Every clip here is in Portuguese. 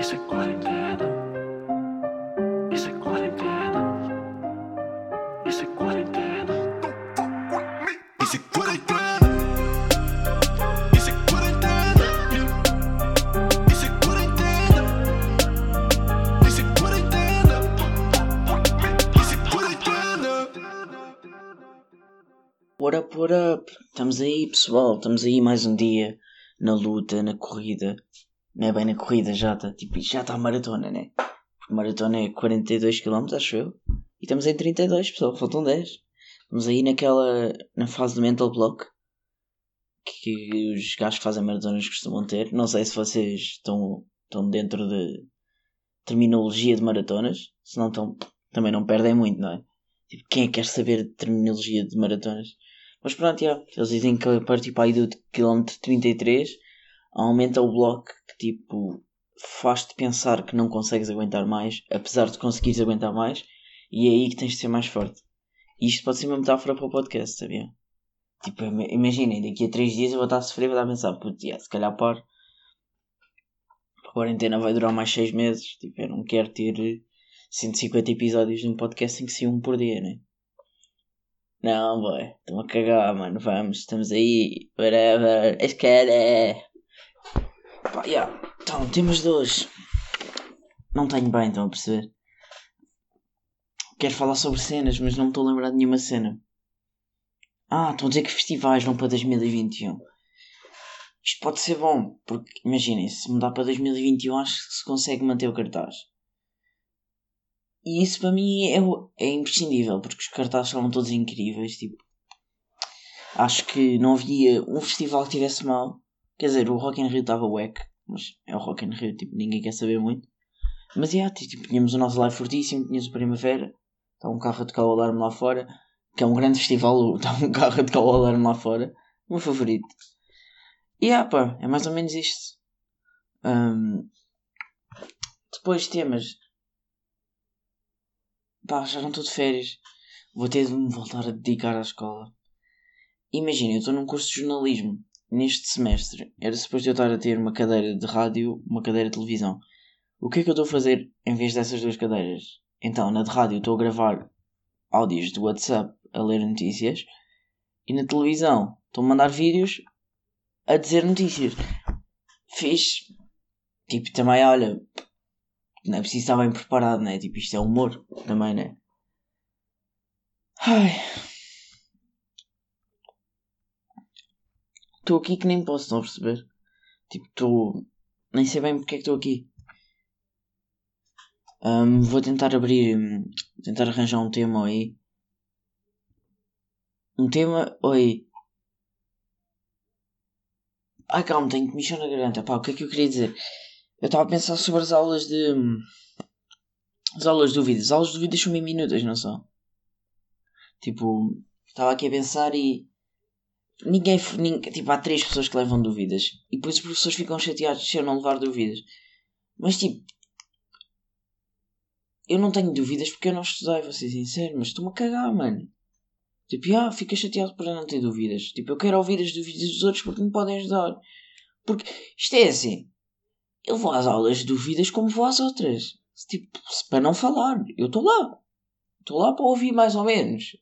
Isso é quarentena. Isso é quarentena. Isso é quarentena. Isso é quarentena. Isso é quarentena. Isso é quarentena. Isso é quarentena. Isso é quarentena. What up, what up? Estamos aí, pessoal. Estamos aí mais um dia na luta, na corrida. Não é bem na corrida, já está. Tipo, já está a maratona, né? Porque maratona é 42 km, acho eu. E estamos em 32, pessoal. Faltam 10. Estamos aí naquela. na fase do mental block. Que os gajos que fazem maratonas costumam ter. Não sei se vocês estão, estão dentro de terminologia de maratonas. Se não estão, também não perdem muito, não é? Tipo, quem é que quer saber de terminologia de maratonas? Mas pronto, já. Eles dizem que partir para aí do quilómetro 33 aumenta o bloco que tipo faz-te pensar que não consegues aguentar mais, apesar de conseguires aguentar mais, e é aí que tens de ser mais forte. E isto pode ser uma metáfora para o podcast, sabia? Tipo, im- imaginem, daqui a 3 dias eu vou estar a sofrer vou estar a pensar, putz, yeah, se calhar paro. A quarentena vai durar mais 6 meses. Tipo, eu não quero ter 150 episódios de um podcast em que se um por dia, né? Não, boy, estão a cagar, mano. Vamos, estamos aí, whatever, esquece. Pá, yeah. Então, temos dois. Não tenho bem, estão a perceber? Quero falar sobre cenas, mas não me estou a lembrar de nenhuma cena. Ah, estão a dizer que festivais vão para 2021. Isto pode ser bom, porque imaginem, se mudar para 2021 acho que se consegue manter o cartaz. E isso para mim é, é imprescindível, porque os cartazes estavam todos incríveis. Tipo, acho que não havia um festival que tivesse mal. Quer dizer, o Rock in Rio estava wack, mas é o Rock in Rio, tipo, ninguém quer saber muito. Mas yeah, tipo, tínhamos o nosso live fortíssimo, tínhamos o Primavera, está um carro a tocar o alarme lá fora, que é um grande festival, está um carro a tocar o alarme lá fora, o meu favorito. E yeah, pá, é mais ou menos isto. Ahm, depois temas. Pá, já não estou de férias. Vou ter de me voltar a dedicar à escola. Imagina, eu estou num curso de jornalismo. Neste semestre, era suposto eu estar a ter uma cadeira de rádio, uma cadeira de televisão. O que é que eu estou a fazer em vez dessas duas cadeiras? Então, na de rádio estou a gravar áudios do WhatsApp a ler notícias. E na televisão estou a mandar vídeos a dizer notícias. Fiz. Tipo, também, olha, não é preciso estar bem preparado, né? Tipo, isto é humor também, né? Ai. Estou aqui que nem posso, a perceber? Tipo, estou. Nem sei bem porque é que estou aqui. Ahm, vou tentar abrir. Tentar arranjar um tema aí. Um tema. Oi. Ai calma, tenho que mexer na garganta. Pá, o que é que eu queria dizer? Eu estava a pensar sobre as aulas de. As aulas de dúvidas. As aulas de dúvidas são minutas, não são? Tipo, estava aqui a pensar e. Ninguém, ninguém. Tipo, há três pessoas que levam dúvidas. E depois os professores ficam chateados se eu não levar dúvidas. Mas tipo. Eu não tenho dúvidas porque eu não estudei, vou ser sincero, mas estou-me a cagar, mano. Tipo, ah, fica chateado por não ter dúvidas. Tipo, eu quero ouvir as dúvidas dos outros porque me podem ajudar. Porque isto é assim. Eu vou às aulas de dúvidas como vou às outras. Tipo, para não falar. Eu estou lá. Estou lá para ouvir mais ou menos.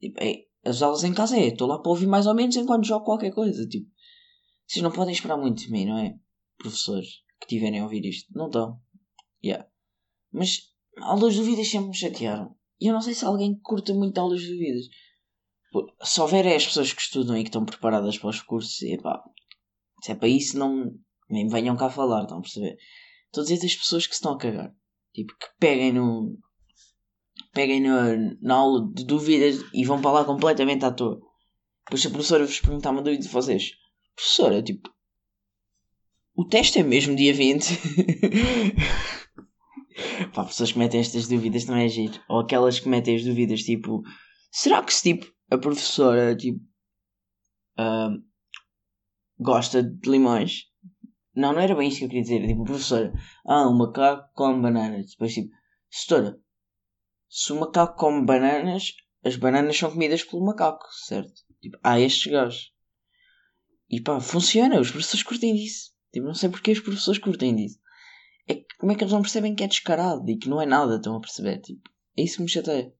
Tipo, é, as aulas em casa é. Estou lá para ouvir mais ou menos enquanto jogo qualquer coisa. Tipo, vocês não podem esperar muito de mim, não é? Professores que tiverem a ouvir isto. Não estão. Yeah. Mas aulas dúvidas sempre me chatearam. E eu não sei se alguém curta muito aulas dúvidas. Se houver é as pessoas que estudam e que estão preparadas para os cursos, epá, se é para isso, não, nem venham cá falar, estão a perceber? Estou a dizer das pessoas que se estão a cagar. Tipo, que peguem no. Peguem no, na aula de dúvidas e vão para lá completamente à toa. Depois se a professora vos perguntar uma dúvida de vocês, professora, tipo. O teste é mesmo dia 20. Pá, pessoas que metem estas dúvidas também é giro. Ou aquelas que metem as dúvidas tipo. Será que se tipo a professora tipo. ah, gosta de limões? Não, não era bem isso que eu queria dizer. Tipo, professora, ah, um macaco come bananas. Depois tipo, setora, se o macaco come bananas, as bananas são comidas pelo macaco, certo? Tipo, há estes gajos. E pá, funciona, os professores curtem disso. Tipo, não sei porque os professores curtem disso. É que como é que eles não percebem que é descarado e que não é nada, estão a perceber? Tipo, é isso que me chateia.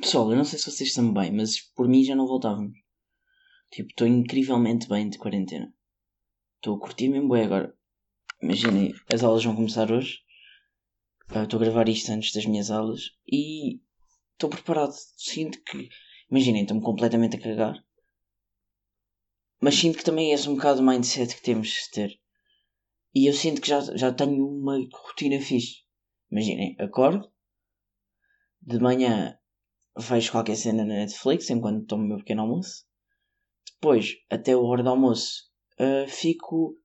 Pessoal, eu não sei se vocês estão bem, mas por mim já não voltávamos. Tipo, estou incrivelmente bem de quarentena. Estou a curtir mesmo bem agora. Imaginem, as aulas vão começar hoje. Ah, Estou a gravar isto antes das minhas aulas e estou preparado. Sinto que. Imaginem, estou-me completamente a cagar. Mas sinto que também é esse um bocado o mindset que temos de ter. E eu sinto que já, já tenho uma rotina fixe. Imaginem, acordo. De manhã vejo qualquer cena na Netflix enquanto tomo o meu pequeno almoço. Depois, até a hora do almoço, ah, fico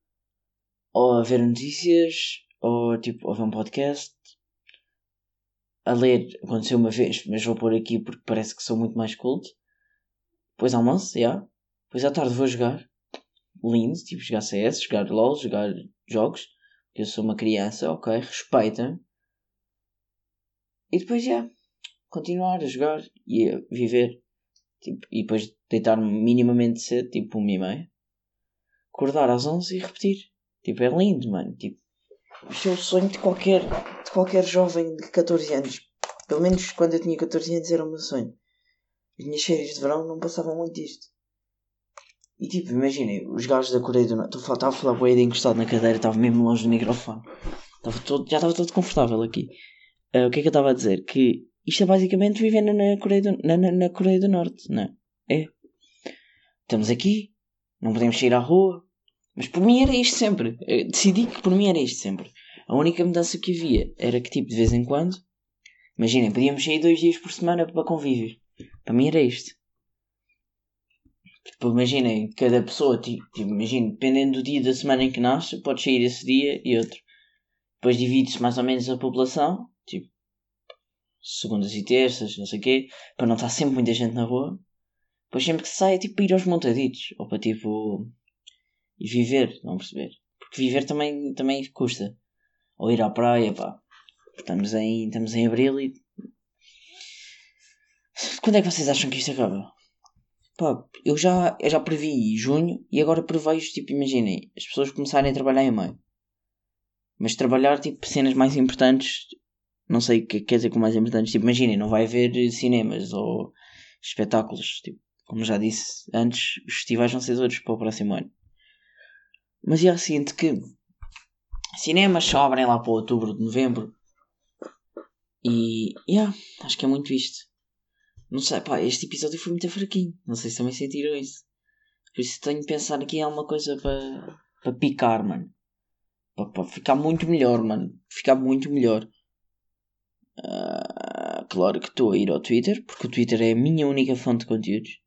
ou a ver notícias ou tipo a ver um podcast. A ler aconteceu uma vez, mas vou pôr aqui porque parece que sou muito mais culto. Depois almoço, já. Depois à tarde vou jogar. Lindo, tipo jogar CS, jogar LOL, jogar jogos. Eu sou uma criança, ok, respeita-me. E depois já. Continuar a jogar e a viver. Tipo, e depois deitar-me minimamente cedo, tipo uma e meia. Acordar às 11 e repetir. Tipo, é lindo, mano. Tipo, é o sonho de qualquer, de qualquer jovem de 14 anos. Pelo menos quando eu tinha 14 anos era o meu sonho. As minhas férias de verão não passavam muito disto. E tipo, imaginem, os gajos da Coreia do Norte. Estava a falar de encostado na cadeira, estava mesmo longe do microfone. Estava todo, já estava todo confortável aqui. Ah, o que é que eu estava a dizer? Que isto é basicamente viver na, na Coreia, do, na, na, na Coreia do Norte, não é? É. Estamos aqui, não podemos sair à rua. Mas por mim era isto sempre. Eu decidi que por mim era isto sempre. A única mudança que havia era que, tipo, de vez em quando, imaginem, podíamos sair dois dias por semana para convívio. Para mim era isto. Tipo, imaginem, cada pessoa, tipo, tipo, imaginem, dependendo do dia da semana em que nasce, pode sair esse dia e outro. Depois divide-se mais ou menos a população, tipo, segundas e terças, não sei o quê, para não estar sempre muita gente na rua. Depois sempre que sai é tipo para ir aos montaditos, ou para tipo ir viver, não perceber? Porque viver também, também custa. Ou ir à praia, pá. Estamos em, estamos em abril e. Quando é que vocês acham que isto acaba? Pá, eu já, eu já previ junho e agora prevejo, tipo, imaginem, as pessoas começarem a trabalhar em maio. Mas trabalhar, tipo, cenas mais importantes, não sei o que quer dizer com mais importantes, tipo, imaginem, não vai haver cinemas ou espetáculos, tipo, como já disse antes, os festivais vão ser todos para o próximo ano. Mas já sinto que cinemas só abrem lá para outubro, de novembro. E, yeah, acho que é muito isto. Não sei, pá, este episódio foi muito fraquinho. Não sei se também sentiram isso. Por isso tenho de pensar aqui em alguma coisa para, para picar, mano. Para, ficar muito melhor, mano. Ficar muito melhor. Ah, claro que estou a ir ao Twitter, porque o Twitter é a minha única fonte de conteúdos.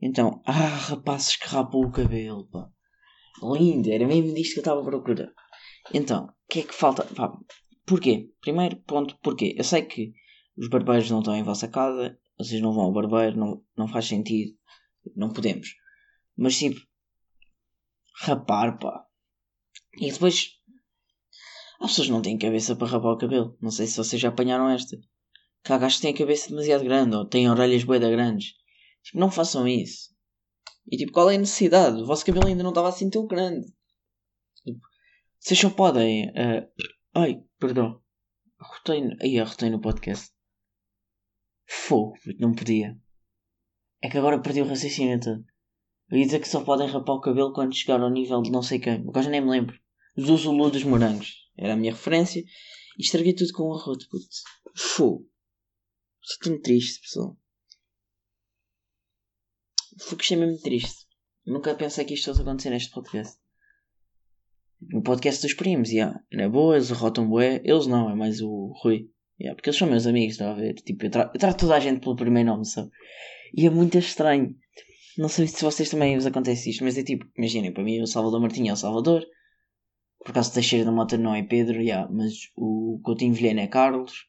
Então, ah, rapazes que rapam o cabelo, pá. Lindo, era mesmo disto que eu estava a procurar. Então, o que é que falta? Pá, porquê? Primeiro ponto, porquê? Eu sei que os barbeiros não estão em vossa casa, vocês não vão ao barbeiro, não, não faz sentido, não podemos. Mas tipo, rapar, pá. E depois, as pessoas não têm cabeça para rapar o cabelo. Não sei se vocês já apanharam esta. Que há gajos que têm a cabeça demasiado grande ou têm orelhas boeda grandes. Tipo, não façam isso. E tipo, qual é a necessidade? O vosso cabelo ainda não estava assim tão grande. Tipo, vocês só podem. eh, Ai, perdão. Arrotei. no- Ai, arrotei no podcast. Fogo, não podia. É que agora perdi o raciocínio todo. Eu ia dizer que só podem rapar o cabelo quando chegar ao nível de não sei quem. Agora já nem me lembro. Do Zulu dos morangos. Era a minha referência. E estraguei tudo com um arroto, puto. Fogo. Estou tão triste, pessoal. Foi que achei mesmo triste. Nunca pensei que isto fosse acontecer neste podcast. No podcast dos primos, yeah. Na boa, eles arrotam bué. Eles não, é mais o Rui. Yeah, porque eles são meus amigos, está a ver? Tipo, eu, tra eu trato toda a gente pelo primeiro nome, sabe? E é muito estranho. Não sei se vocês também vos acontece isto, mas é tipo, imaginem, para mim o Salvador Martinho é o Salvador. Por acaso Teixeira da Mota não é Pedro, yeah, mas o Coutinho Vilhena é Carlos.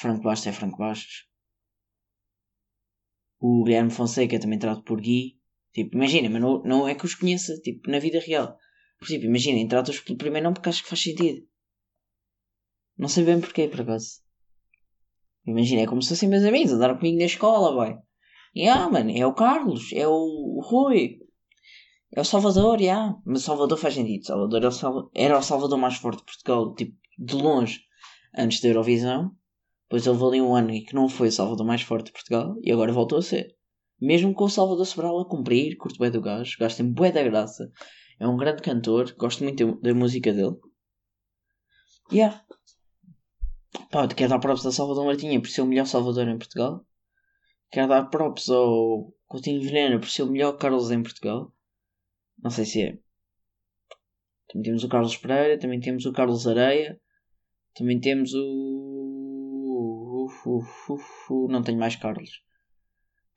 Franco Bastos é Franco Bastos. O Guilherme Fonseca também trato por Gui. Tipo, imagina, mas não, não é que os conheça, tipo, na vida real. Por exemplo, imaginem, trato-os pelo primeiro nome porque acho que faz sentido. Não sei bem porquê, por acaso. Imagina, é como se fossem meus amigos, andaram comigo na escola, vai. E ah, mano, é o Carlos, é o Rui. É o Salvador, já. Mas Salvador faz sentido. Salvador Sal- era o Salvador mais forte de Portugal, tipo, de longe, antes da Eurovisão. Depois houve ali um ano em que não foi o Salvador mais forte de Portugal e agora voltou a ser. Mesmo com o Salvador Sobral a cumprir, curto bem do gajo, o gajo tem bué da graça. É um grande cantor, gosto muito da, música dele. Yeah. Pá, quero dar props ao Salvador Martinha por ser o melhor Salvador em Portugal. Quero dar props ao Coutinho Vilhena por ser o melhor Carlos em Portugal. Não sei se é. Também temos o Carlos Pereira, também temos o Carlos Areia, também temos o. Não tenho mais Carlos.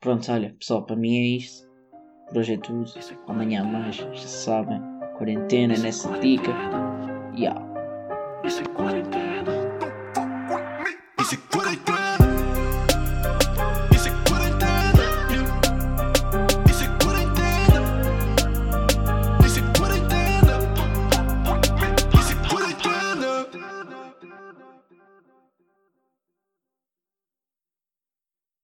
Pronto, olha, pessoal, para mim é isto. Por hoje é tudo. Amanhã mais, já sabem. Quarentena nessa dica. Yeah. Isso é quarentena.